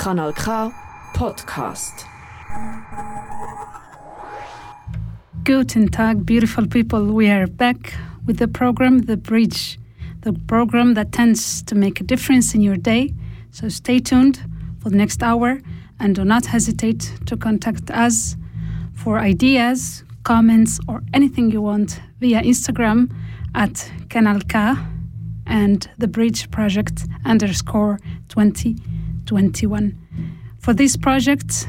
Kanal K Podcast. Guten Tag, beautiful people. We are back with the program The Bridge, the program that tends to make a difference in your day. So stay tuned for the next hour and do not hesitate to contact us for ideas, comments, or anything you want via Instagram at Kanal K and the Bridge Project underscore 2021. For this project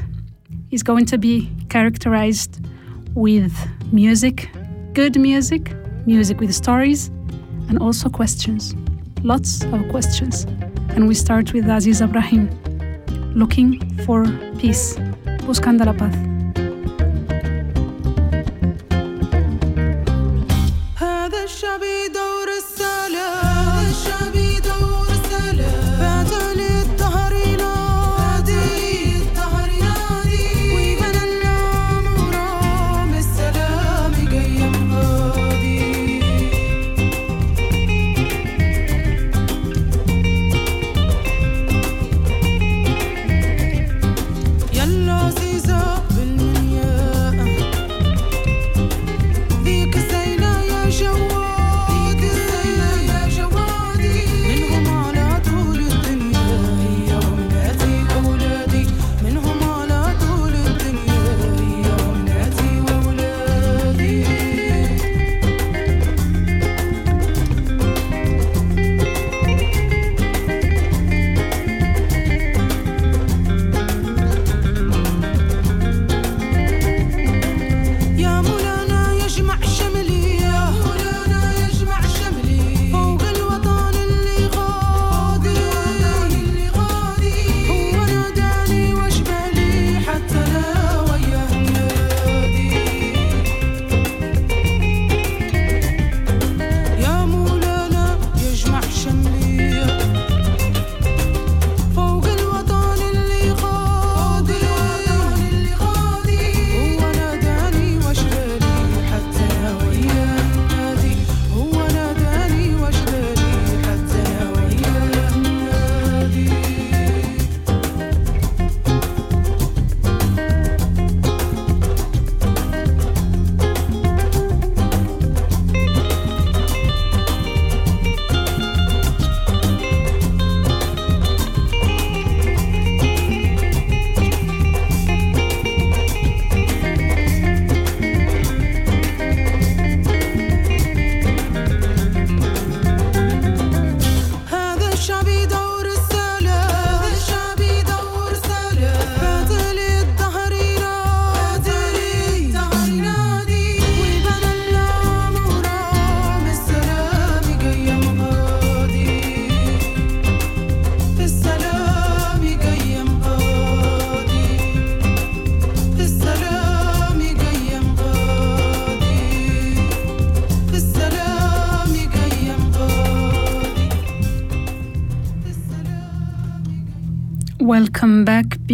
is going to be characterized with music, good music, music with stories, and also questions. Lots of questions. And we start with Aziz Ibrahim, looking for peace, buscando la paz.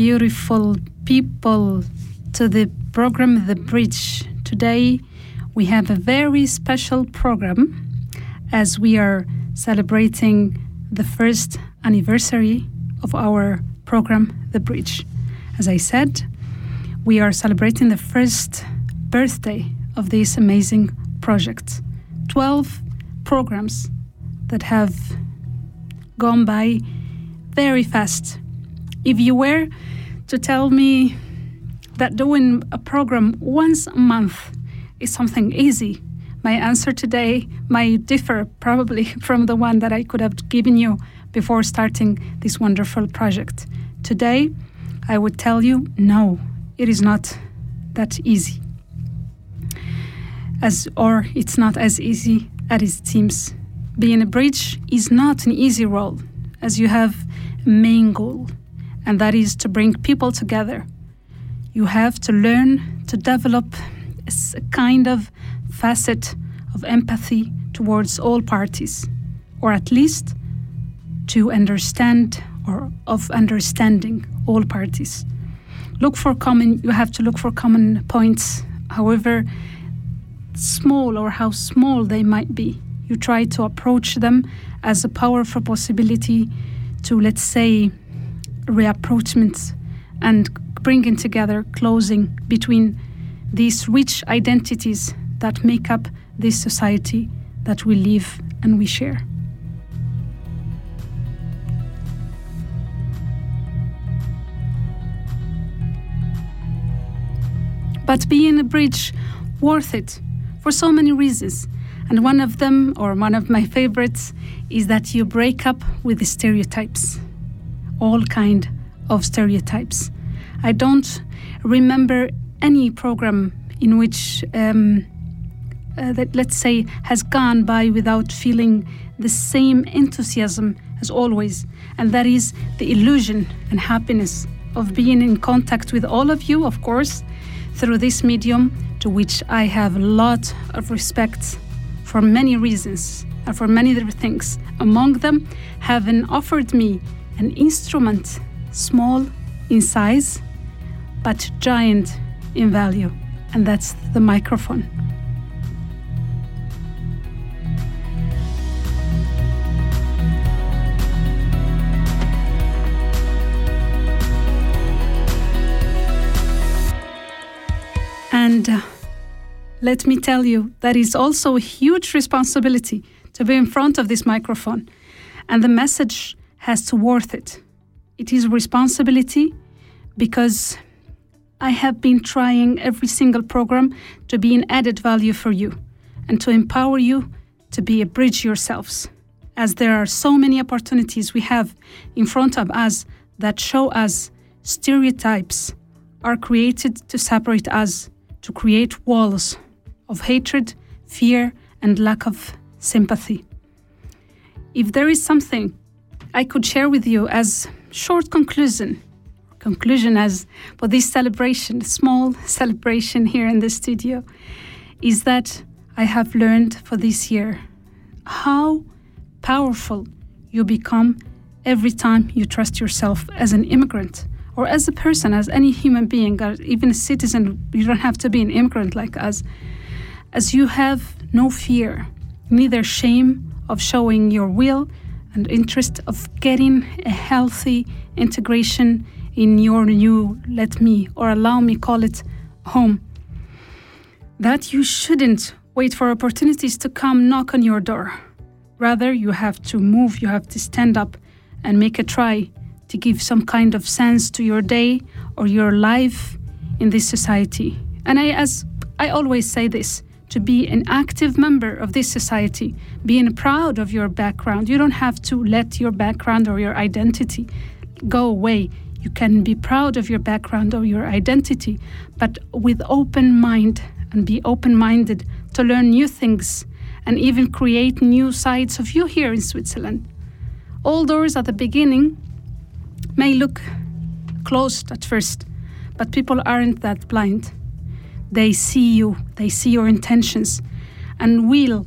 Beautiful people, to the program The Bridge. Today we have a very special program as we are celebrating the first anniversary of our program The Bridge. As I said, we are celebrating the first birthday of this amazing project. 12 programs that have gone by very fast. If you were to tell me that doing a program once a month is something easy, my answer today might differ probably from the one that I could have given you before starting this wonderful project. Today, I would tell you no, it is not that easy. As or it's not as easy as it seems. Being a bridge is not an easy role, as you have a main goal, and that is to bring people together. You have to learn to develop a kind of facet of empathy towards all parties, or at least to understand or of understanding all parties. Look for common, you have to look for common points, however small or how small they might be. You try to approach them as a powerful possibility to, let's say, reapproachment and bringing together, closing between these rich identities that make up this society that we live and we share. But being a bridge, worth it for so many reasons. And one of them, or one of my favorites, is that you break up with the stereotypes, all kind of stereotypes. I don't remember any program in which, um, uh, that let's say, has gone by without feeling the same enthusiasm as always, and that is the illusion and happiness of being in contact with all of you, of course, through this medium, to which I have a lot of respect for many reasons and for many other things. Among them, having offered me an instrument, small in size, but giant in value, and that's the microphone. And uh, let me tell you, that is also a huge responsibility to be in front of this microphone. And the message has to worth it. It is responsibility because I have been trying every single program to be an added value for you and to empower you to be a bridge yourselves. As there are so many opportunities we have in front of us that show us stereotypes are created to separate us, to create walls of hatred, fear, and lack of sympathy. If there is something I could share with you as short conclusion, conclusion as for this celebration, small celebration here in the studio, is that I have learned for this year how powerful you become every time you trust yourself as an immigrant or as a person, as any human being, or even a citizen. You don't have to be an immigrant like us. As you have no fear, neither shame of showing your will and interest of getting a healthy integration in your new, let me or allow me call it home. That you shouldn't wait for opportunities to come knock on your door. Rather, you have to move, you have to stand up and make a try to give some kind of sense to your day or your life in this society. And I, as I always say this, to be an active member of this society, being proud of your background. You don't have to let your background or your identity go away. You can be proud of your background or your identity, but with open mind and be open minded to learn new things and even create new sides of you here in Switzerland. All doors at the beginning may look closed at first, but people aren't that blind. They see you, they see your intentions, and will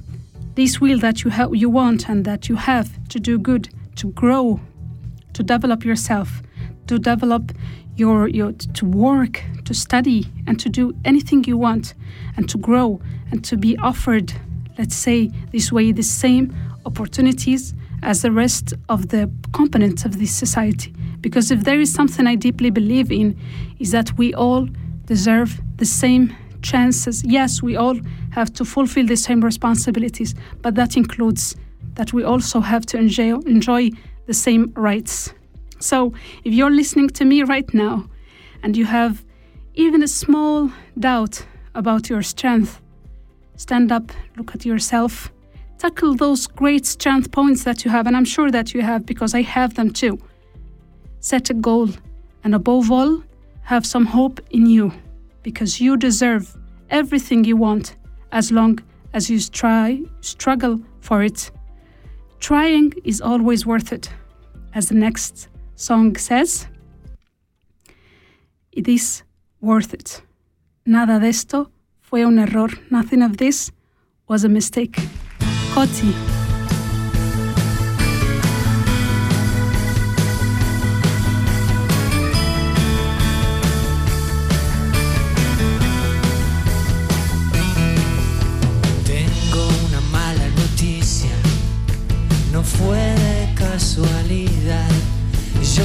this will that you have, you want and that you have to do good, to grow, to develop yourself, to develop your, your to work, to study, and to do anything you want, and to grow, and to be offered, let's say this way, the same opportunities as the rest of the components of this society. Because if there is something I deeply believe in, is that we all deserve the same chances. Yes, we all have to fulfill the same responsibilities, but that includes that we also have to enjoy, enjoy the same rights. So, if you're listening to me right now and you have even a small doubt about your strength, stand up, look at yourself, tackle those great strength points that you have, and I'm sure that you have because I have them too. Set a goal, and above all, have some hope in you because you deserve everything you want as long as you try struggle for it. Trying is always worth it. As the next song says, it is worth it. Nada de esto fue un error. Nothing of this was a mistake. Coti.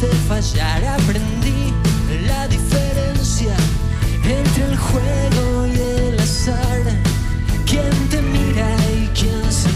Quisiste fallar. Aprendí la diferencia entre el juego y el azar. Quién te mira y quién se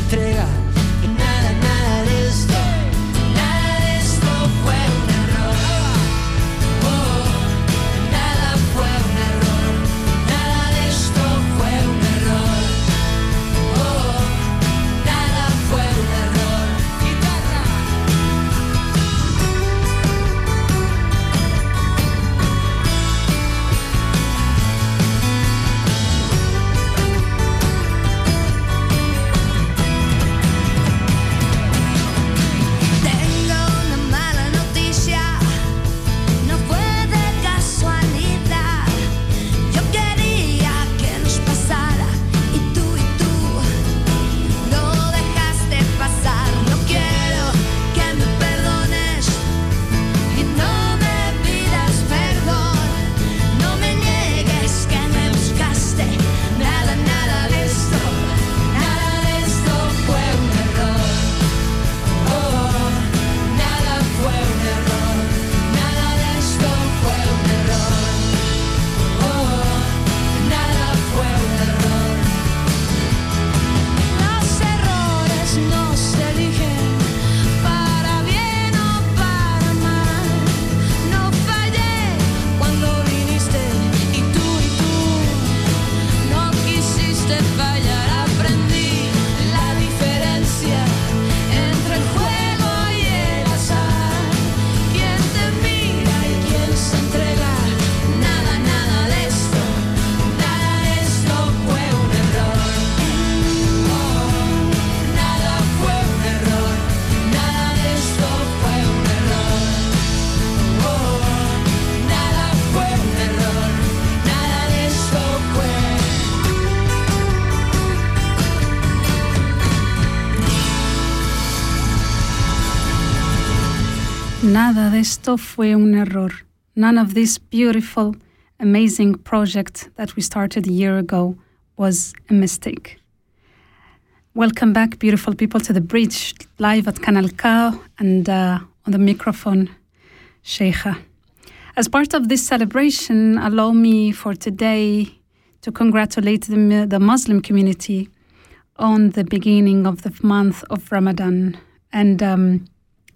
Nada de esto fue un error. None of this beautiful, amazing project that we started a year ago was a mistake. Welcome back, beautiful people, to the bridge live at Kanal K and uh, on the microphone, Cheija. As part of this celebration, allow me for today to congratulate the, the Muslim community on the beginning of the month of Ramadan. And um,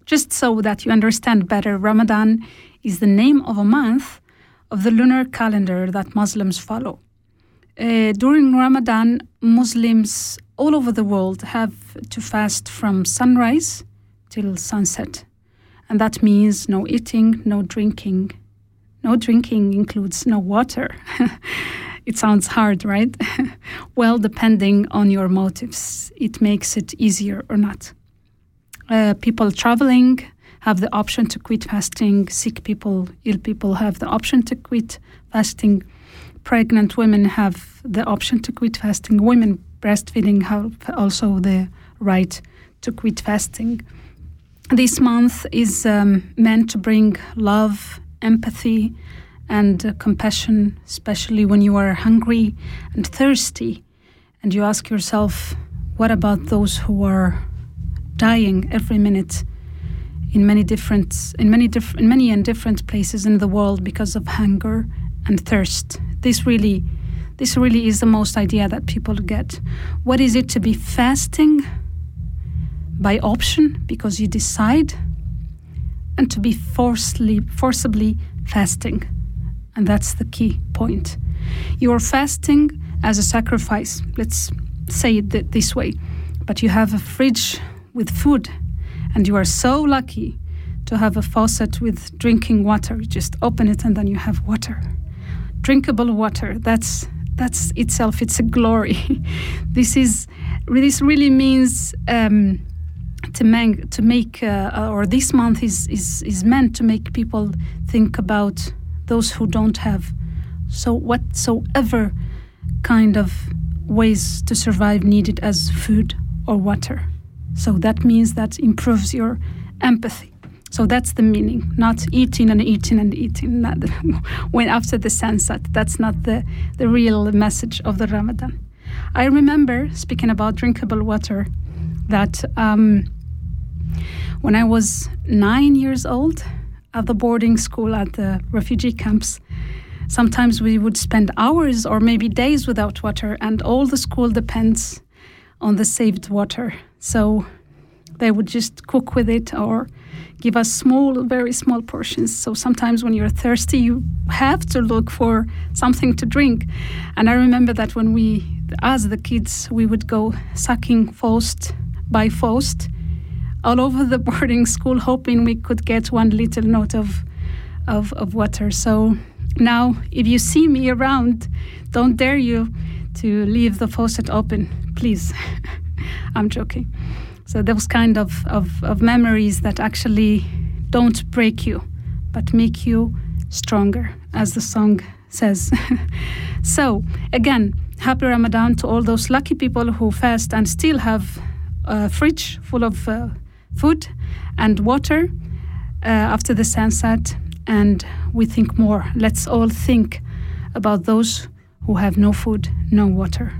just so that you understand better, Ramadan is the name of a month of the lunar calendar that Muslims follow. Uh, during Ramadan, Muslims all over the world have to fast from sunrise till sunset. And that means no eating, no drinking. No drinking includes no water. it sounds hard, right? well, depending on your motives, it makes it easier or not. Uh, people traveling have the option to quit fasting. Sick people, ill people have the option to quit fasting. Pregnant women have the option to quit fasting. Women breastfeeding have also the right to quit fasting. This month is um, meant to bring love, empathy, and uh, compassion, especially when you are hungry and thirsty, and you ask yourself, what about those who are dying every minute in many different in many diff- in many and different places in the world because of hunger and thirst. This really this really is the most idea that people get. What is it to be fasting by option because you decide and to be forcibly forcibly fasting. And that's the key point. You are fasting as a sacrifice. Let's say it th- this way. But you have a fridge with food, and you are so lucky to have a faucet with drinking water. You just open it and then you have water. Drinkable water. That's that's itself. It's a glory. this is this really means um, to make to make uh, or this month is, is is meant to make people think about those who don't have so whatsoever kind of ways to survive needed as food or water. So that means that improves your empathy. So that's the meaning, not eating and eating and eating. When after the sunset, that's not the, the real message of the Ramadan. I remember speaking about drinkable water that um, when I was nine years old at the boarding school at the refugee camps, sometimes we would spend hours or maybe days without water, and all the school depends on the saved water. So they would just cook with it or give us small, very small portions. So sometimes when you're thirsty, you have to look for something to drink. And I remember that when we, as the kids, we would go sucking Faust by Faust all over the boarding school, hoping we could get one little note of, of, of water. So now, if you see me around, don't dare you to leave the faucet open, please. I'm joking. So those kind of, of, of memories that actually don't break you, but make you stronger, as the song says. so again, happy Ramadan to all those lucky people who fast and still have a fridge full of uh, food and water uh, after the sunset. And we think more. Let's all think about those who have no food, no water.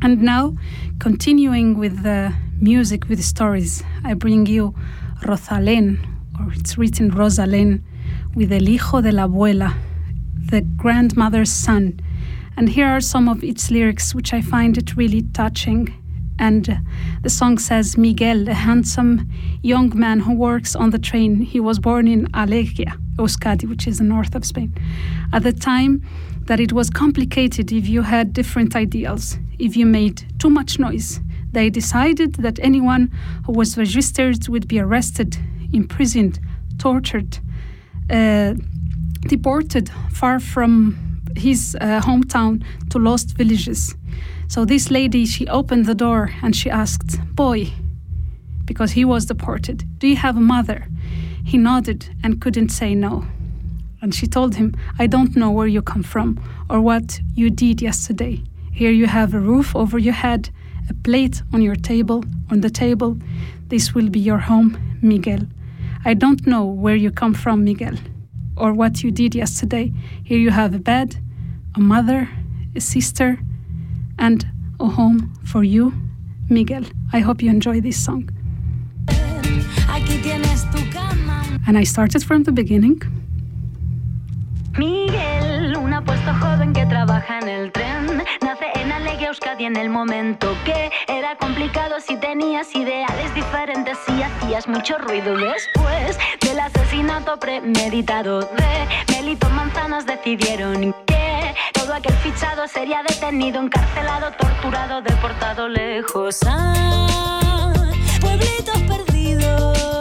And now, continuing with the music, with stories, I bring you Rozalén, or it's written Rozalén, with El Hijo de la Abuela, the grandmother's son. And here are some of its lyrics, which I find it really touching. And the song says Miguel, a handsome young man who works on the train. He was born in Alegia, Euskadi, which is the north of Spain. At the time that it was complicated if you had different ideals, if you made too much noise. They decided that anyone who was registered would be arrested, imprisoned, tortured, uh, deported far from his uh, hometown to lost villages. So this lady, she opened the door and she asked, Boy, because he was deported, do you have a mother? He nodded and couldn't say no. And she told him, I don't know where you come from or what you did yesterday. Here you have a roof over your head, a plate on your table, on the table. This will be your home, Miguel. I don't know where you come from, Miguel, or what you did yesterday. Here you have a bed, a mother, a sister, and a home for you, Miguel. I hope you enjoy this song. Aquí tienes tu cama. And I started from the beginning. Miguel, apuesto joven que trabaja en el tren. Nace en Alegia, Euskadi en el momento que era complicado si tenías ideales diferentes y hacías mucho ruido. Después del asesinato premeditado de Melito Manzanas decidieron que todo aquel fichado sería detenido, encarcelado, torturado, deportado lejos. a pueblitos perdidos.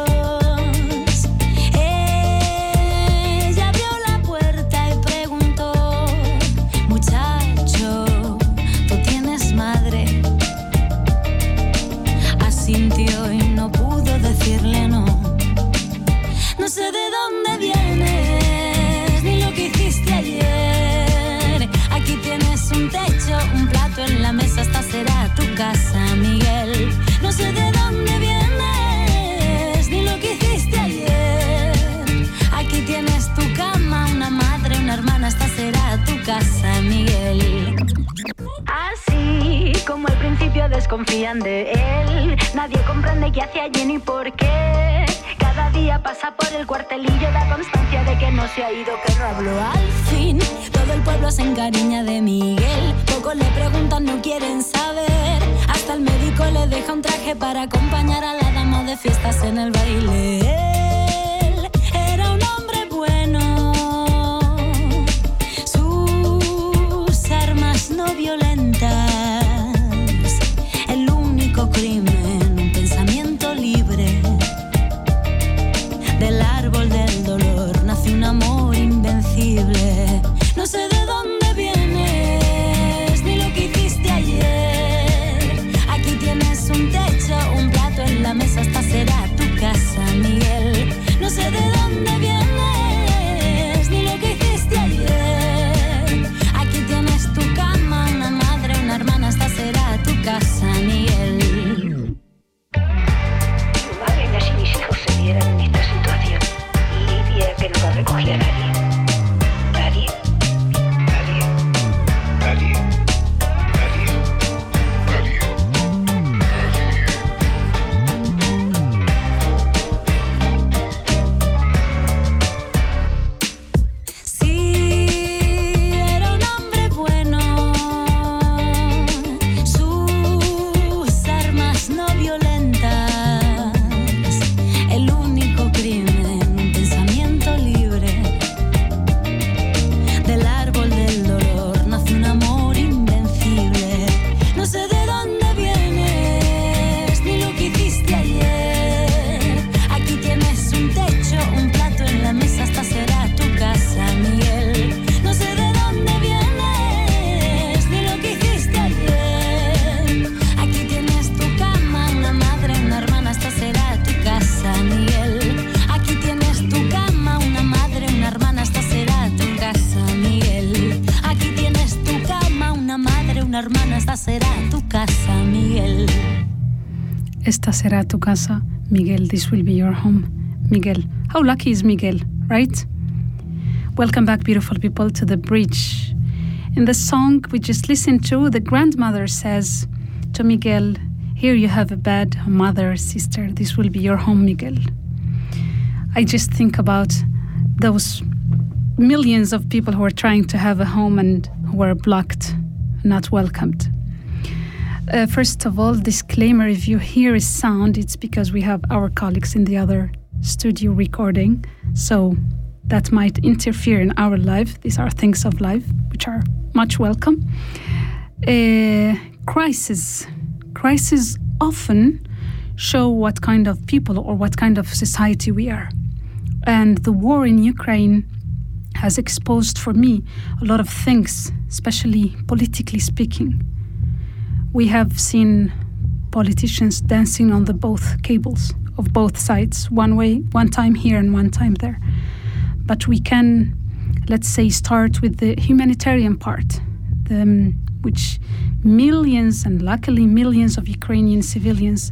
Será tu casa, Miguel. This will be your home, Miguel. How lucky is Miguel, right? Welcome back, beautiful people, to the bridge. In the song we just listened to, the grandmother says to Miguel, Here you have a bed, mother, sister. This will be your home, Miguel. I just think about those millions of people who are trying to have a home and who are blocked, not welcomed. Uh, first of all, disclaimer if you hear a sound, it's because we have our colleagues in the other studio recording. So that might interfere in our life. These are things of life, which are much welcome. Uh, crisis. Crises often show what kind of people or what kind of society we are. And the war in Ukraine has exposed for me a lot of things, especially politically speaking. We have seen politicians dancing on the both cables of both sides, one way, one time here and one time there. But we can, let's say, start with the humanitarian part, the, um, which millions and luckily millions of Ukrainian civilians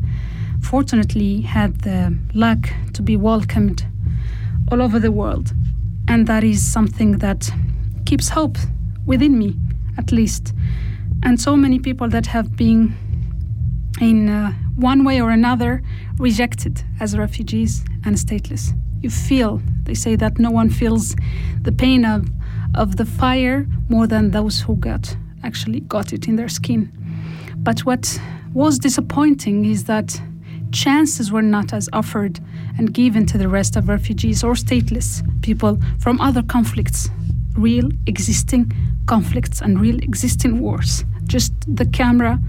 fortunately had the luck to be welcomed all over the world. And that is something that keeps hope within me, at least. And so many people that have been, in uh, one way or another, rejected as refugees and stateless. You feel, they say that no one feels the pain of, of the fire more than those who got actually got it in their skin. But what was disappointing is that chances were not as offered and given to the rest of refugees or stateless people from other conflicts, real existing conflicts and real existing wars. Just the camera,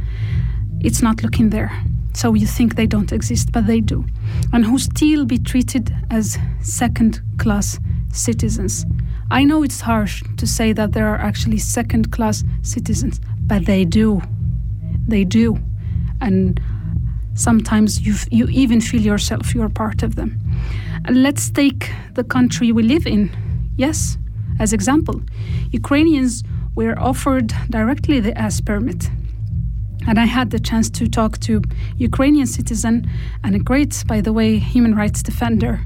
it's not looking there. So you think they don't exist, but they do. And who still be treated as second class citizens. I know it's harsh to say that there are actually second class citizens, but they do. They do. And sometimes you, you even feel yourself you're part of them. And let's take the country we live in. Yes, as example, Ukrainians were offered directly the S permit. And I had the chance to talk to Ukrainian citizen and a great, by the way, human rights defender.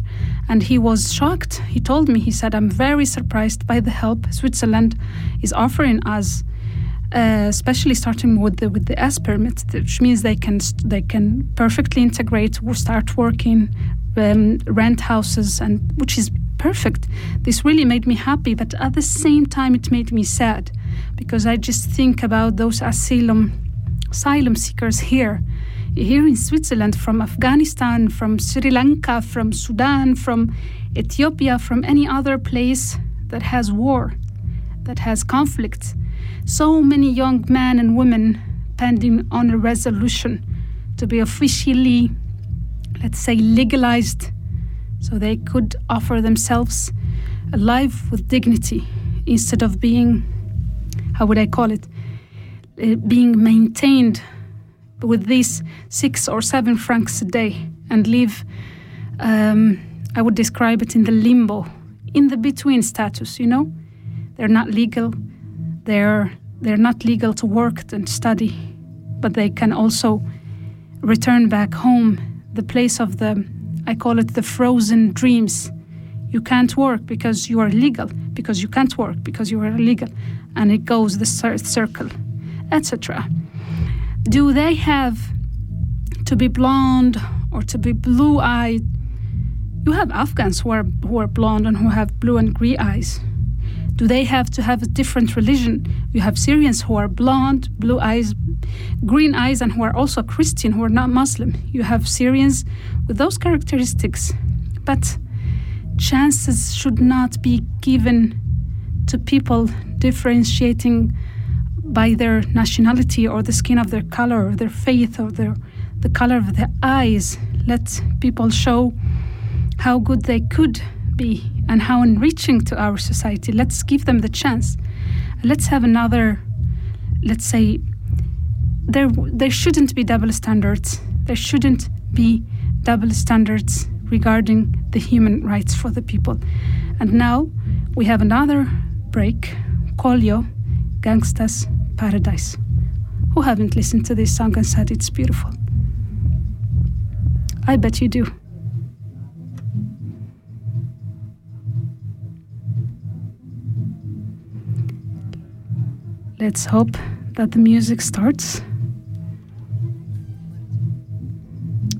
And he was shocked. He told me, he said, I'm very surprised by the help Switzerland is offering us uh, especially starting with the with the S permit, which means they can they can perfectly integrate, start working, um, rent houses, and which is perfect. This really made me happy, but at the same time, it made me sad because I just think about those asylum asylum seekers here. Here in Switzerland, from Afghanistan, from Sri Lanka, from Sudan, from Ethiopia, from any other place that has war, that has conflict so many young men and women pending on a resolution to be officially, let's say, legalized so they could offer themselves a life with dignity instead of being, how would I call it, uh, being maintained with these six or seven francs a day and live, um, I would describe it in the limbo, in the between status, you know? They're not legal, they're they're not legal to work and study, but they can also return back home, the place of the I call it the frozen dreams. You can't work because you are legal, because you can't work because you are illegal, and it goes the circle, etc. Do they have to be blonde or to be blue-eyed? You have Afghans who are who are blonde and who have blue and green eyes. Do they have to have a different religion? You have Syrians who are blonde, blue eyes, green eyes, and who are also Christian, who are not Muslim. You have Syrians with those characteristics. But chances should not be given to people differentiating by their nationality or the skin of their color or their faith or their the color of their eyes. Let people show how good they could be and how enriching to our society. Let's give them the chance. Let's have another, let's say, there, there shouldn't be double standards. There shouldn't be double standards regarding the human rights for the people. And now we have another break, Coolio, Gangsta's Paradise. Who haven't listened to this song and said it's beautiful? I bet you do. Let's hope that the music starts.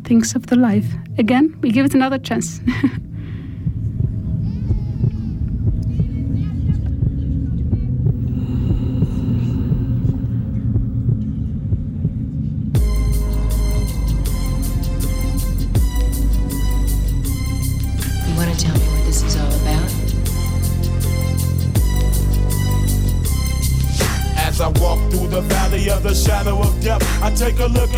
Things of the life. Again, we give it another chance.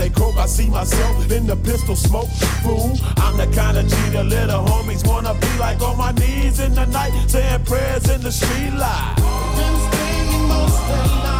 They croak, I see myself in the pistol smoke. Fool, I'm the kind of G little homies wanna be like on my knees in the night, saying prayers in the street light. Been most their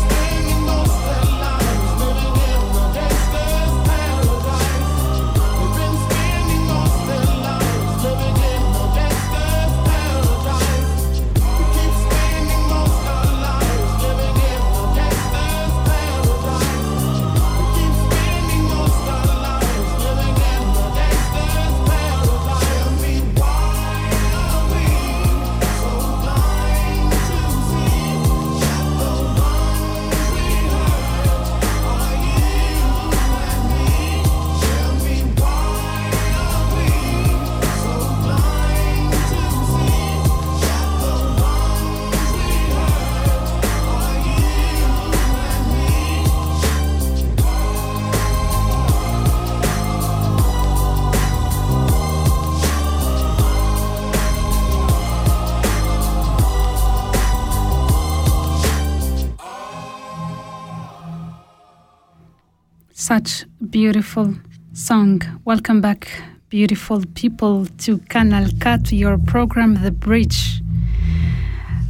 Such beautiful song. Welcome back, beautiful people, to Canal to your program, The Bridge.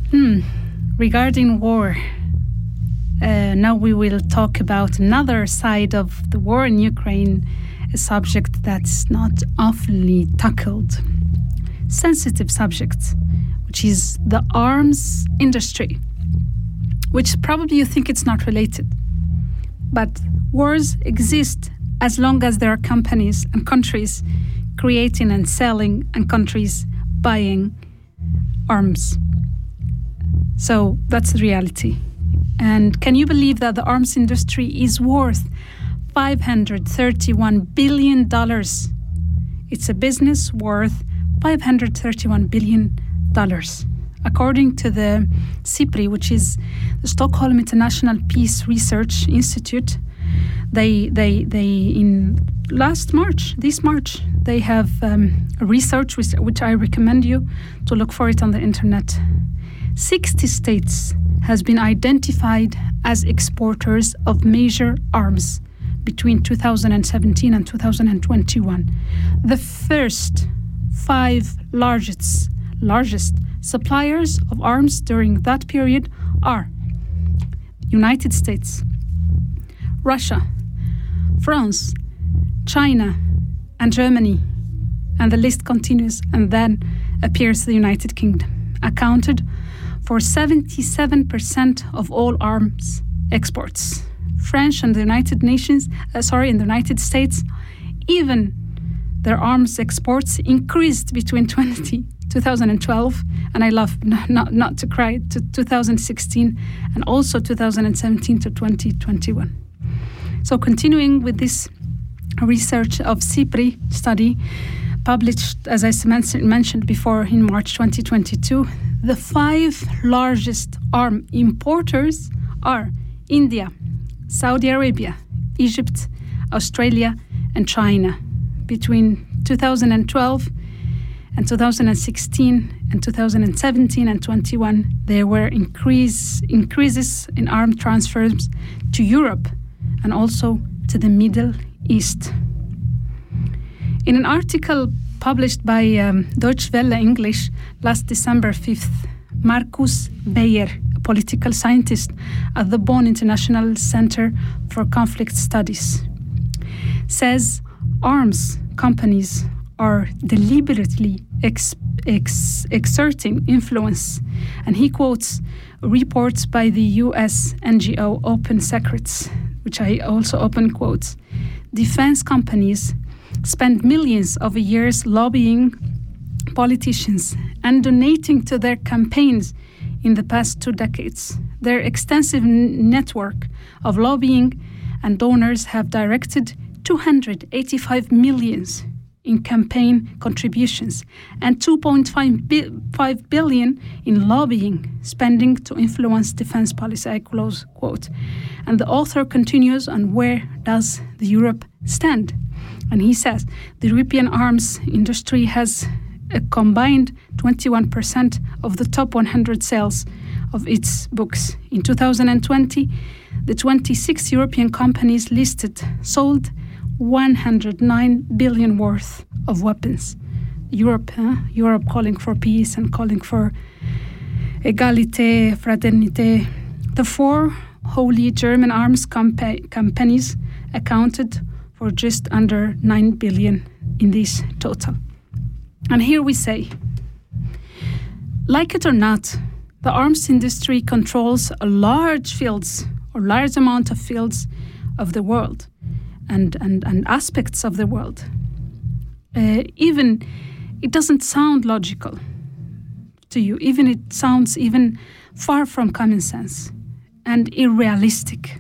Hmm. Regarding war, uh, now we will talk about another side of the war in Ukraine, a subject that's not oftenly tackled. Sensitive subject, which is the arms industry, which probably you think it's not related. But wars exist as long as there are companies and countries creating and selling and countries buying arms. So that's the reality. And can you believe that the arms industry is worth $531 billion? It's a business worth $531 billion. According to the SIPRI, which is the Stockholm International Peace Research Institute, they, they, they in last March, this March, they have um, research which, which I recommend you to look for it on the internet. 60 states has been identified as exporters of major arms between 2017 and 2021. The first five largest largest suppliers of arms during that period are United States, Russia, France, China, and Germany. And the list continues and then appears the United Kingdom, accounted for 77% of all arms exports. French and the United Nations, uh, sorry, in the United States, even their arms exports increased between 20, 2012 and I love not, not to cry to 2016 and also 2017 to 2021. So continuing with this research of SIPRI study published, as I mentioned before, in March 2022, the five largest arm importers are India, Saudi Arabia, Egypt, Australia, and China. Between 2012 and 2016 and 2017 and 21, there were increase, increases in arm transfers to Europe and also to the Middle East. In an article published by um, Deutsche Welle English last December 5th, Markus Bayer, a political scientist at the Bonn International Center for Conflict Studies, says arms companies are deliberately ex- ex- exerting influence. And he quotes reports by the US NGO Open Secrets, which I also open quotes. Defense companies spend millions of years lobbying politicians and donating to their campaigns in the past two decades. Their extensive network of lobbying and donors have directed 285 millions in campaign contributions and 2.5 bi- 5 billion in lobbying spending to influence defense policy. I close quote. And the author continues on where does the Europe stand? And he says the European arms industry has a combined 21% of the top 100 sales of its books. In 2020 the 26 European companies listed sold 109 billion worth of weapons. Europe, huh? Europe calling for peace and calling for egalite, fraternité. The four holy German arms compa- companies accounted for just under 9 billion in this total. And here we say, like it or not, the arms industry controls a large fields or large amount of fields of the world and, and, and aspects of the world. Uh, even it doesn't sound logical to you, even it sounds even far from common sense and unrealistic.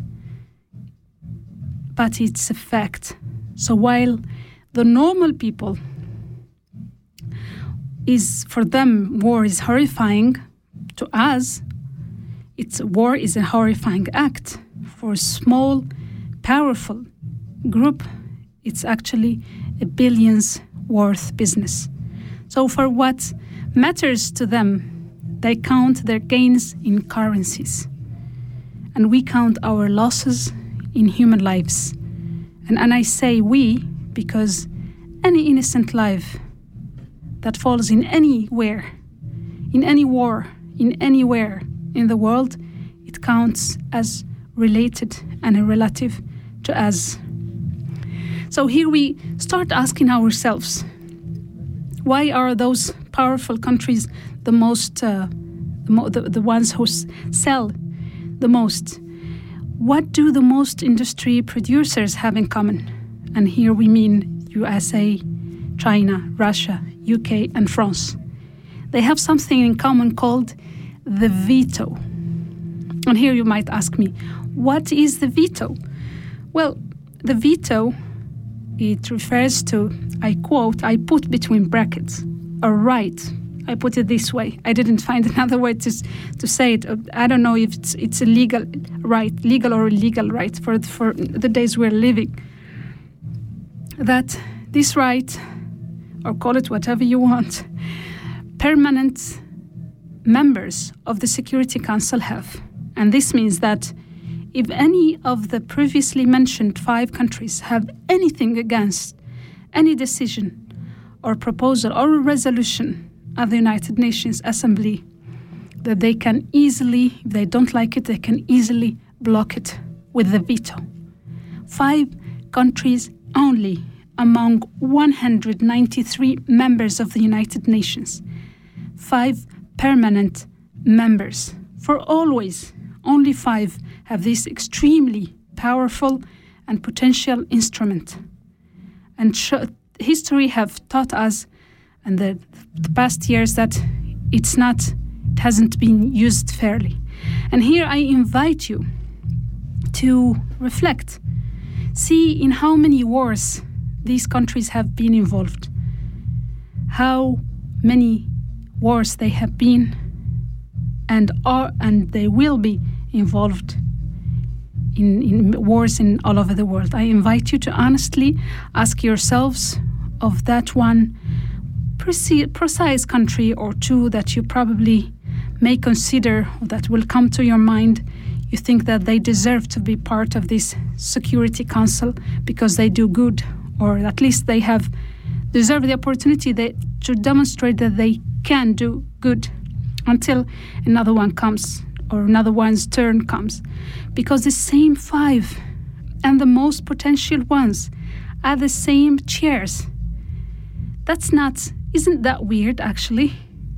But it's a fact. So while the normal people is for them war is horrifying, to us it's war is a horrifying act. For small, powerful group, it's actually a billions worth business. So, for what matters to them, they count their gains in currencies. And we count our losses in human lives. And, and I say we because any innocent life that falls in anywhere, in any war, in anywhere in the world, it counts as related and a relative to us. So here we start asking ourselves why are those powerful countries the most, uh, the, the, the ones who s- sell the most? What do the most industry producers have in common? And here we mean USA, China, Russia, UK, and France. They have something in common called the veto. And here you might ask me, what is the veto? Well, the veto, it refers to, I quote, I put between brackets, a right. I put it this way. I didn't find another way to, to say it. Uh, I don't know if it's, it's a legal right, legal or illegal right for, for the days we're living. That this right, or call it whatever you want, permanent members of the Security Council have. And this means that if any of the previously mentioned five countries have anything against any decision or proposal or resolution at the United Nations Assembly, that they can easily, if they don't like it, they can easily block it with the veto. Five countries only among 193 members of the United Nations. Five permanent members. For always, only five have this extremely powerful and potential instrument. And history have taught us, and the, the past years, that it's not, it hasn't been used fairly. And here I invite you to reflect. See in how many wars these countries have been involved, how many wars they have been and are and they will be involved in, in wars in all over the world. I invite you to honestly ask yourselves of that one preci- precise country or two that you probably may consider that will come to your mind. You think that they deserve to be part of this Security Council because they do good, or at least they have deserve the opportunity that, to demonstrate that they can do good until another one comes or another one's turn comes. Because the same five and the most potential ones are the same chairs. That's nuts. isn't that weird actually?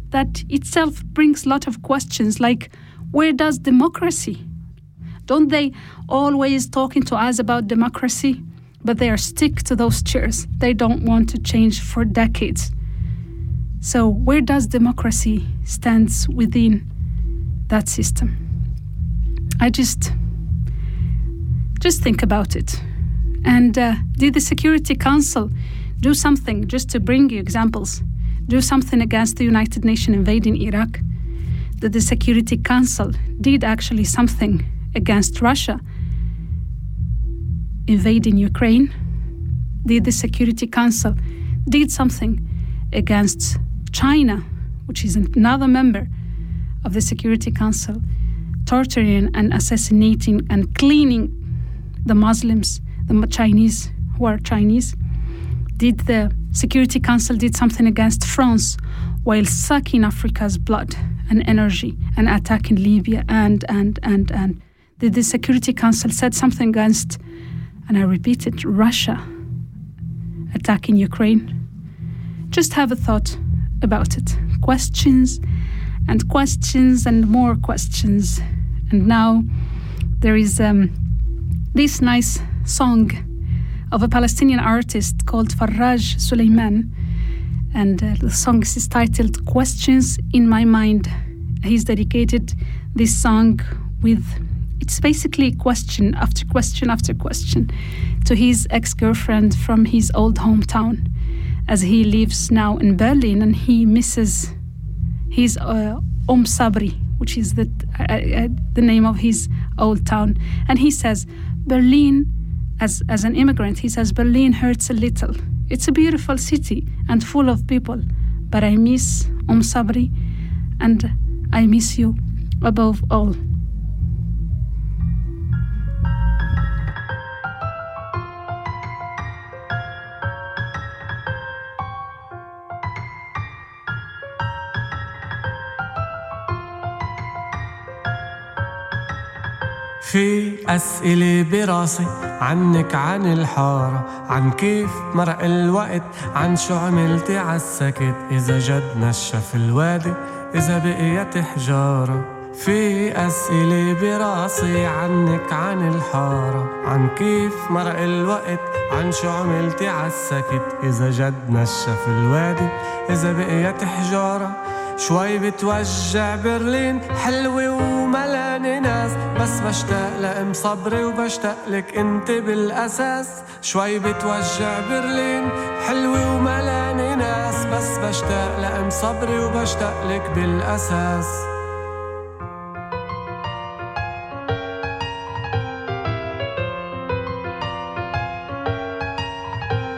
That itself brings lot of questions like where does democracy? Don't they always talking to us about democracy? But they are stick to those chairs. They don't want to change for decades. So where does democracy stands within that system? I just just think about it. And uh, did the Security Council do something just to bring you examples? Do something against the United Nations invading Iraq? That the Security Council did actually something against Russia invading Ukraine? Did the Security Council did something against China, which is another member of the Security Council, torturing and assassinating and cleaning the Muslims, the Chinese who are Chinese? Did the Security Council did something against France while sucking Africa's blood and energy and attacking Libya and and and and did the Security Council said something against and I repeat it Russia attacking Ukraine? Just have a thought about it. Questions and questions and more questions. And now there is um, this nice song of a Palestinian artist called Faraj Suleiman. And uh, the song is titled Questions in My Mind. He's dedicated this song with, it's basically question after question after question to his ex girlfriend from his old hometown as he lives now in Berlin and he misses his uh, Om Sabri, which is the, uh, uh, the name of his old town. And he says, Berlin, as, as an immigrant, he says, Berlin hurts a little. It's a beautiful city and full of people, but I miss Om Sabri and I miss you above all. في أسئلة براسي عنك عن الحارة عن كيف مرق الوقت عن شو عملتي عالسكت إذا جد نشف الوادي إذا بقيت حجارة. في أسئلة براسي عنك عن الحارة عن كيف مرق الوقت عن شو عملتي عالسكت إذا جد نشف الوادي إذا بقيت حجارة شوي بتوجع برلين حلوة وملانة ناس. بس بشتاق لأم صبري وبشتاق لك أنت بالأساس. شوي بتوجع برلين حلوة وملانة ناس. بس بشتاق لأم صبري وبشتاق لك بالأساس.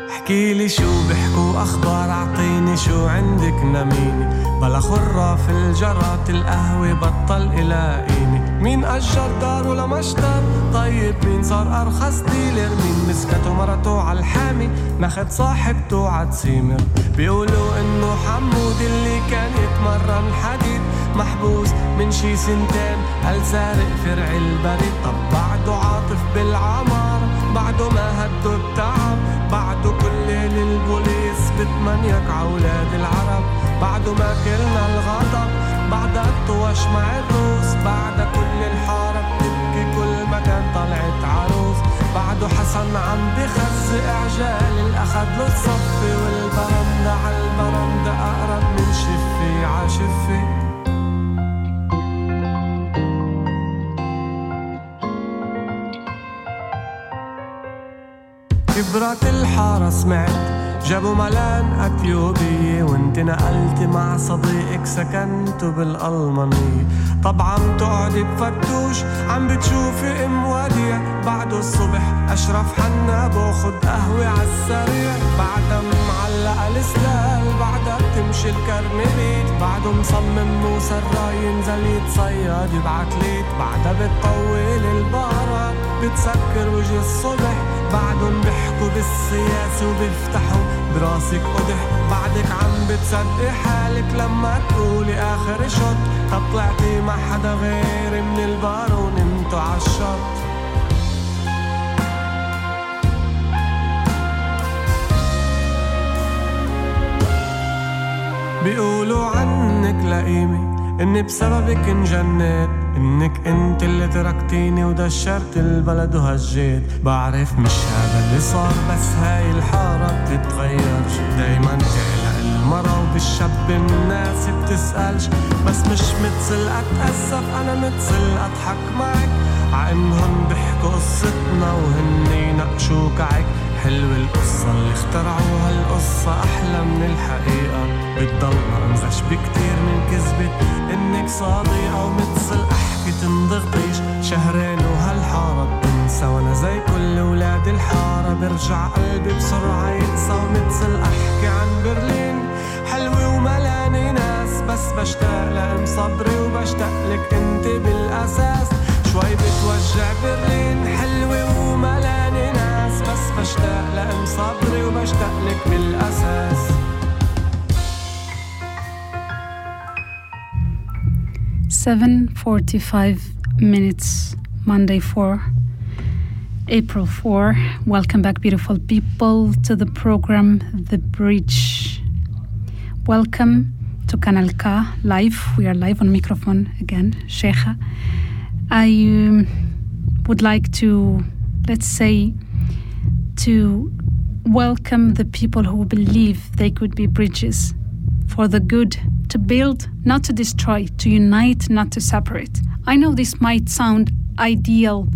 احكيلي شو بيحكوا أخبار أعطيني شو عندك نميني. بلا خرة في الجرات القهوة بطل الاقيني مين اجر دار ولا مشتر طيب مين صار أرخص ديلر؟ مين مسكته مرته عالحامي ماخد صاحبته عتسيمر بيقولوا إنه حمود اللي كان يتمرن حديد. محبوس من شي سنتين. قال سارق فرع البريد؟ طب بعده عاطف بالعمار. بعده ما هدو التعب. بعده كل ليل البوليس بتمنيك عولاد العرب. بعده ما كلنا الغضب بعدها الطوش مع الروس بعدها كل الحارة بتبكي كل ما كان طلعت عروس. بعده حسن عم بخزق عجال الأخد له الصفي والبرندة عالبرندة أقرب من شفي عشفي كبرت الحارة سمعت جابوا ملان أثيوبية وانت نقلت مع صديقك سكنتوا بالألمانية طبعا تقعدي بفتوش عم بتشوفي أم وديع. بعده الصبح أشرف حنا باخد قهوة عالسريع بعدها معلقة السلال بعدها بتمشي الكرنبيت. بعده مصمم موسى الراي ينزل يتصيد يبعت ليت. بعدها بتطول البارات بتسكر وجه الصبح. بعدن بيحكوا بالسياسة وبيفتحوا براسك. قدح بعدك عم بتصدقي حالك لما تقولي آخر شط طلعتي مع حدا غير من البار ونمتوا عالشط بيقولوا عنك لئيمة إني بسببك انجنيت إنك أنت اللي تركتيني ودشرت البلد وهجيت بعرف مش هذا اللي صار بس هاي الحارة بتتغيرش دايما تعلق المرة وبالشاب الناس بتسألش. بس مش متسل أتأسف أنا متسل أضحك معك. ع انهم بيحكوا قصتنا وهن يناقشوك عك. حلوة القصة اللي اخترعوها القصة أحلى من الحقيقة. بتضلنا أنغش بكتير من كذبة إنك صادقة ومتصل أحكي تنضغطيش شهرين وهالحارة بتنسى. وأنا زي كل ولاد الحارة برجع قلبي بسرعة ينسى ومتصل. أحكي عن برلين حلوة وملانة ناس بس بشتاق لأم صبري وبشتاق لك أنت بالأساس. شوي بتوجع برلين حلوة بس بشتاق لأم صبري وبشتاق لك Seven forty-five minutes, Monday four, April four. Welcome back, beautiful people, to the program The Bridge. Welcome to Kanal K live. We are live on microphone again, Cheija. I um, would like to, let's say, to welcome the people who believe they could be bridges for the good, to build, not to destroy, to unite, not to separate. I know this might sound ideal,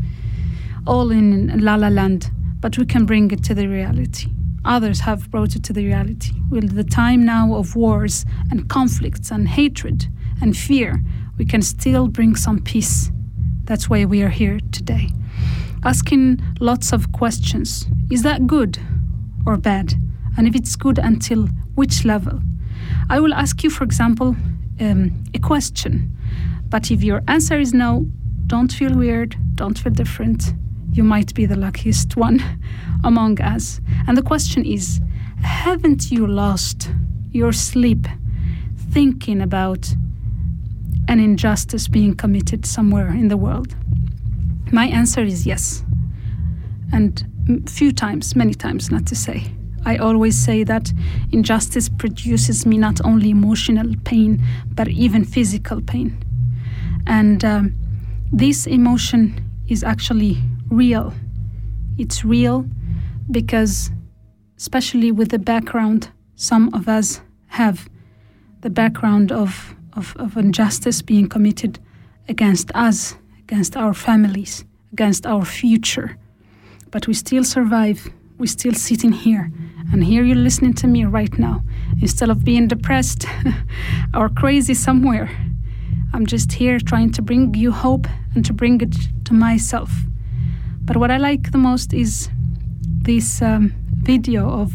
all in La La Land, but we can bring it to the reality. Others have brought it to the reality. With the time now of wars and conflicts and hatred and fear, we can still bring some peace. That's why we are here today. Asking lots of questions. Is that good or bad? And if it's good, until which level? I will ask you, for example, um, a question. But if your answer is no, don't feel weird, don't feel different. You might be the luckiest one among us. And the question is Haven't you lost your sleep thinking about an injustice being committed somewhere in the world? My answer is yes. And few times, many times, not to say. I always say that injustice produces me not only emotional pain, but even physical pain. And um, this emotion is actually real. It's real because, especially with the background some of us have, the background of of, of injustice being committed against us, against our families, against our future. But we still survive. We're still sitting here. And here you're listening to me right now. Instead of being depressed or crazy somewhere, I'm just here trying to bring you hope and to bring it to myself. But what I like the most is this um, video of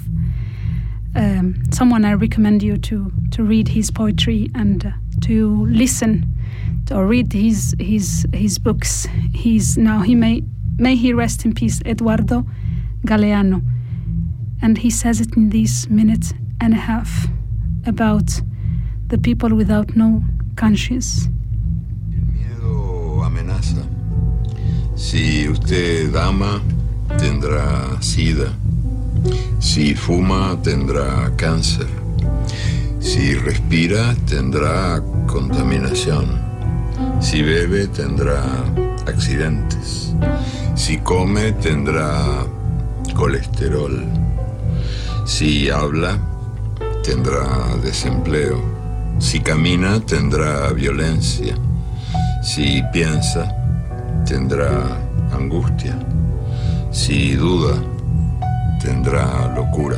um, someone I recommend you to to read his poetry and uh, to listen or read his his his books. He's now he may may he rest in peace, Eduardo Galeano, and he says it in this minute and a half about the people without no conscience. El miedo amenaza. Si usted ama, tendrá sida. Si fuma, tendrá cáncer. Si respira, tendrá contaminación. Si bebe, tendrá accidentes. Si come, tendrá colesterol. Si habla, tendrá desempleo. Si camina, tendrá violencia. Si piensa, tendrá angustia. Si duda, tendrá locura.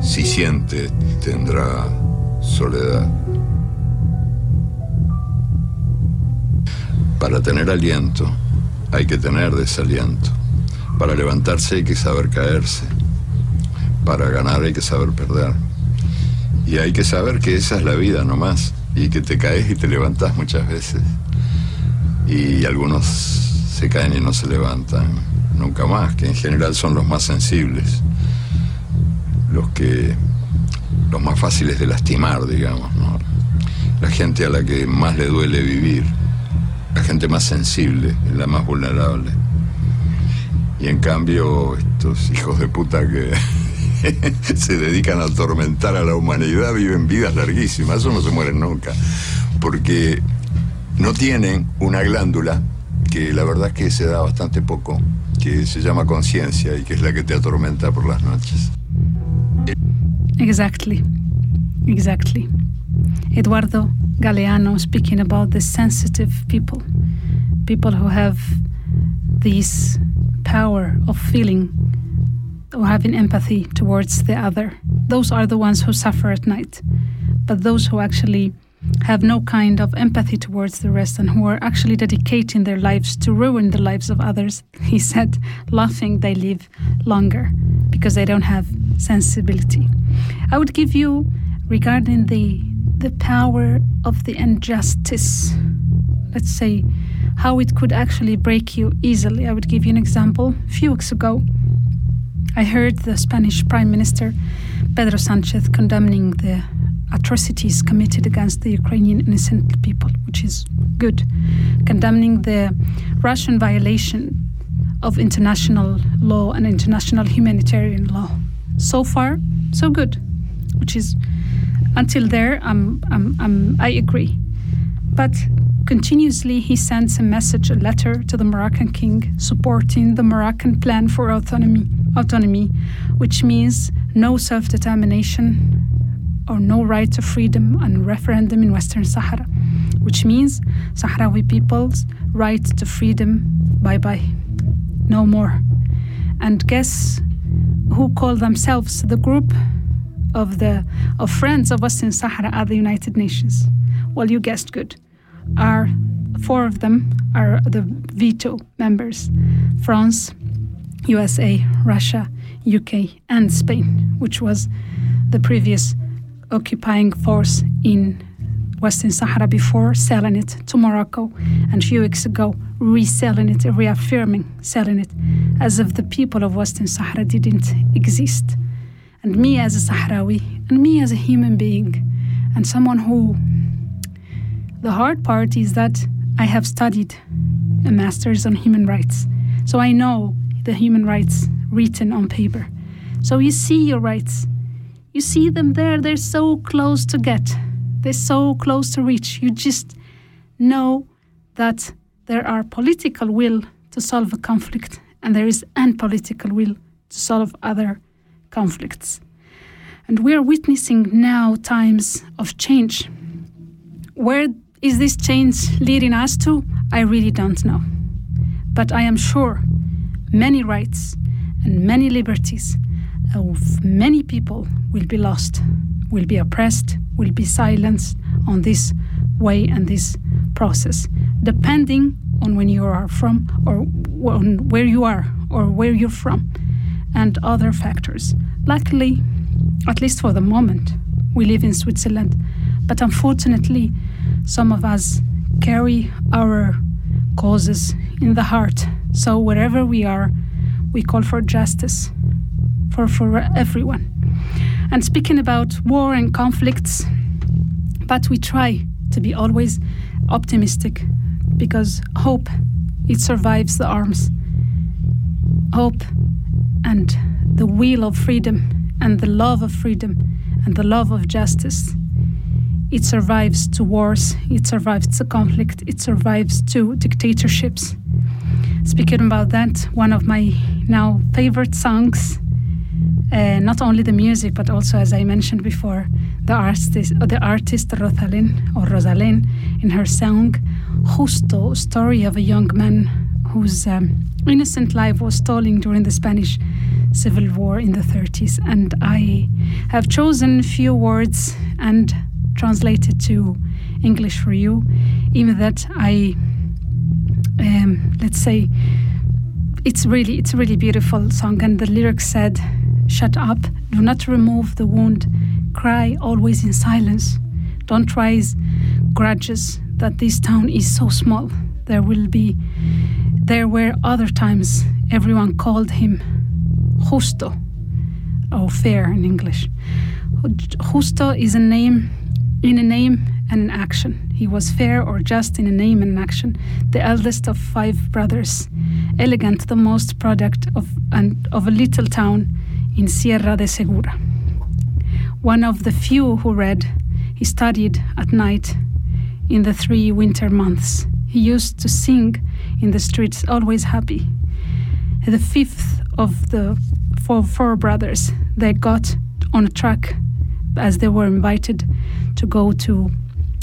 Si siente, tendrá soledad. Para tener aliento, hay que tener desaliento. Para levantarse hay que saber caerse. Para ganar hay que saber perder. Y hay que saber que esa es la vida nomás. Y que te caes y te levantás muchas veces. Y algunos se caen y no se levantan nunca más, que en general son los más sensibles. Los que. los más fáciles de lastimar, digamos, ¿no? La gente a la que más le duele vivir. La gente más sensible, la más vulnerable. Y en cambio, estos hijos de puta que se dedican a atormentar a la humanidad viven vidas larguísimas, eso no se mueren nunca, porque no tienen una glándula que la verdad es que se da bastante poco, que se llama conciencia y que es la que te atormenta por las noches. Exactly. Exactly. Eduardo Galeano speaking about the sensitive people, people who have this power of feeling or having empathy towards the other. Those are the ones who suffer at night. But those who actually have no kind of empathy towards the rest and who are actually dedicating their lives to ruin the lives of others, he said, laughing, they live longer because they don't have sensibility. I would give you, regarding the, the power of the injustice, let's say, how it could actually break you easily. I would give you an example. A few weeks ago, I heard the Spanish Prime Minister Pedro Sanchez condemning the atrocities committed against the Ukrainian innocent people, which is good, condemning the Russian violation of international law and international humanitarian law. So far, so good, which is until there, I'm, I'm, I'm, I agree. But continuously, he sends a message, a letter to the Moroccan king supporting the Moroccan plan for autonomy, autonomy which means no self determination or no right to freedom and referendum in Western Sahara, which means Sahrawi people's right to freedom bye bye, no more. And guess who call themselves the group of the of friends of Western Sahara at the United Nations? Well, you guessed good. Are four of them are the veto members: France, USA, Russia, UK, and Spain, which was the previous occupying force in Western Sahara before selling it to Morocco, and a few weeks ago reselling it, reaffirming selling it, as if the people of Western Sahara didn't exist. And me as a Sahrawi, and me as a human being, and someone who. The hard part is that I have studied a master's on human rights, so I know the human rights written on paper. So you see your rights, you see them there, they're so close to get, they're so close to reach. You just know that there are political will to solve a conflict and there is unpolitical will to solve other conflicts. And we're witnessing now times of change. where is this change leading us to? I really don't know. But I am sure many rights and many liberties of many people will be lost, will be oppressed, will be silenced on this way and this process, depending on when you are from or on where you are or where you're from and other factors. Luckily, at least for the moment, we live in Switzerland, but unfortunately, some of us carry our causes in the heart. So wherever we are, we call for justice for, for everyone. And speaking about war and conflicts, but we try to be always optimistic because hope it survives the arms. Hope and the will of freedom and the love of freedom and the love of justice. It survives to wars, it survives to conflict, it survives to dictatorships. Speaking about that, one of my now favorite songs, uh, not only the music, but also, as I mentioned before, the artist, the artist Rozalén or Rozalén in her song Justo, story of a young man whose um, innocent life was stolen during the Spanish Civil War in the 30s. And I have chosen few words and translated to English for you, even that I, um, let's say, it's really it's a really beautiful song, and the lyrics said, "Shut up, do not remove the wound, cry always in silence, don't raise grudges that this town is so small. There will be, there were other times everyone called him Justo, or fair in English. Justo is a name in a name and an action. He was fair or just in a name and an action, the eldest of five brothers, elegant, the most product of, and, of a little town in Sierra de Segura. One of the few who read, he studied at night in the three winter months. He used to sing in the streets, always happy. The fifth of the four, four brothers, they got on a truck as they were invited to go to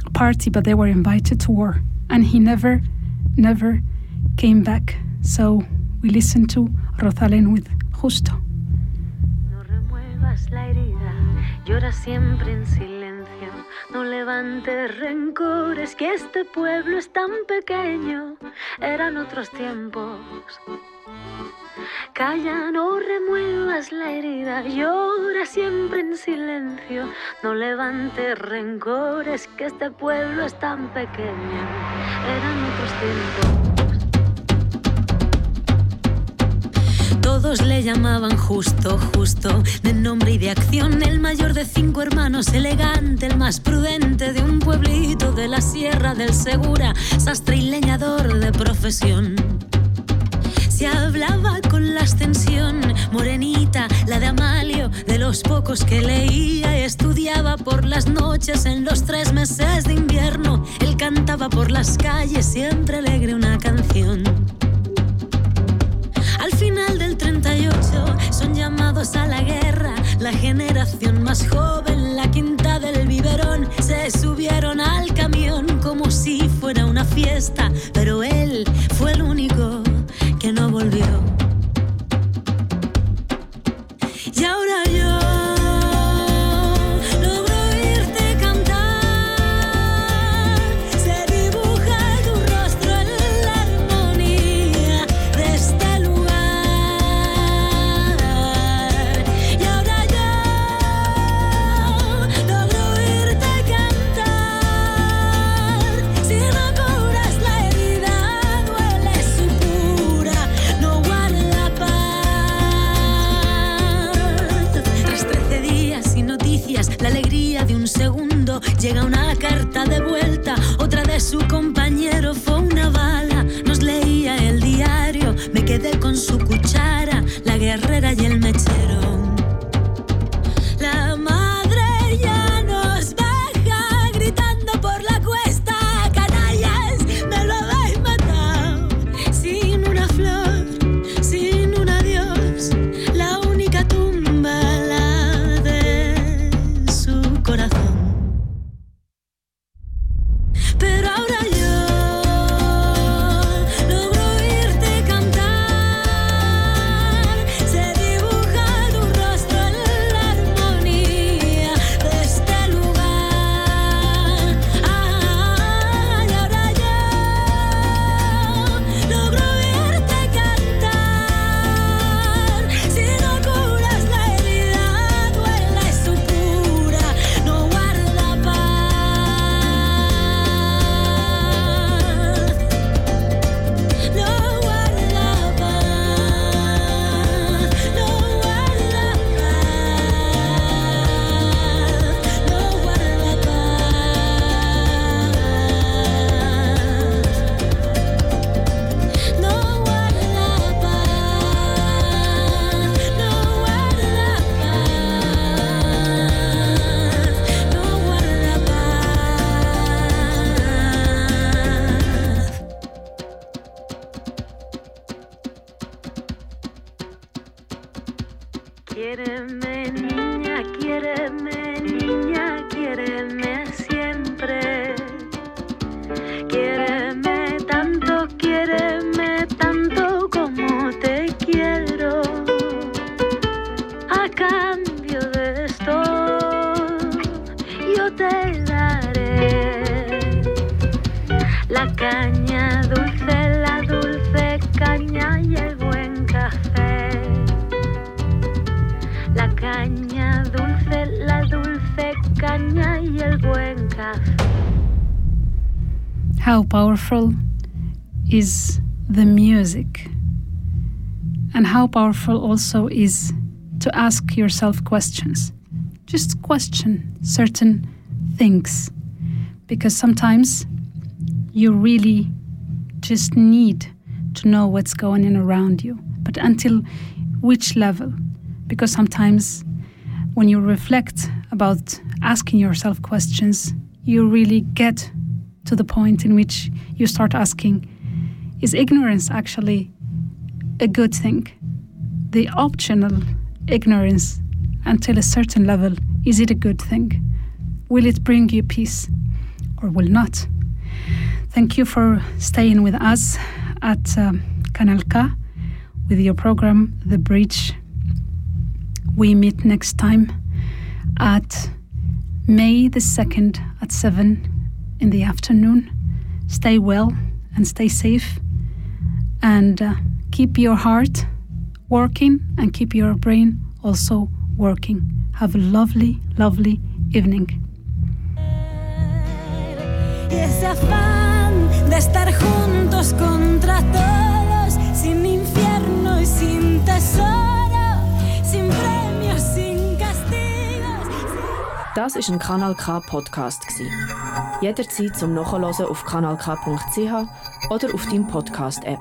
a party, but they were invited to war. And he never, never came back. So we listen to Rozalén with Justo. No No levantes rencores, que este pueblo es tan pequeño. Eran otros tiempos. Calla, no remuevas la herida, llora siempre en silencio. No levantes rencores, que este pueblo es tan pequeño. Eran otros tiempos. Todos le llamaban justo, justo, de nombre y de acción, el mayor de cinco hermanos, elegante, el más prudente de un pueblito de la Sierra del Segura, sastre y leñador de profesión. Se hablaba con la ascensión, morenita, la de Amalio, de los pocos que leía y estudiaba por las noches en los tres meses de invierno. Él cantaba por las calles, siempre alegre una canción. Al final del 38 son llamados a la guerra, la generación más joven, la quinta del biberón, se subieron al camión como si fuera una fiesta, pero él fue el único que no volvió. Y ahora yo con su cuchara, la guerrera y el mechero. How powerful is the music? And how powerful also is to ask yourself questions. Just question certain things. Because sometimes you really just need to know what's going on around you. But until which level? Because sometimes when you reflect about asking yourself questions, you really get to the point in which you start asking is ignorance actually a good thing? The optional ignorance until a certain level, is it a good thing? Will it bring you peace or will not? Thank you for staying with us at um, with your program, The Bridge. We meet next time at May the 2nd at 7 in the afternoon. Stay well and stay safe. And uh, keep your heart working and keep your brain also working. Have a lovely, lovely evening. Y ese afán de estar juntos contra todos, sin infierno y sin tesoro, sin premios, sin castigos. Das ist ein Kanal K Podcast. Jederzeit zum Nachhören auf kanalk.ch oder auf deinem Podcast App.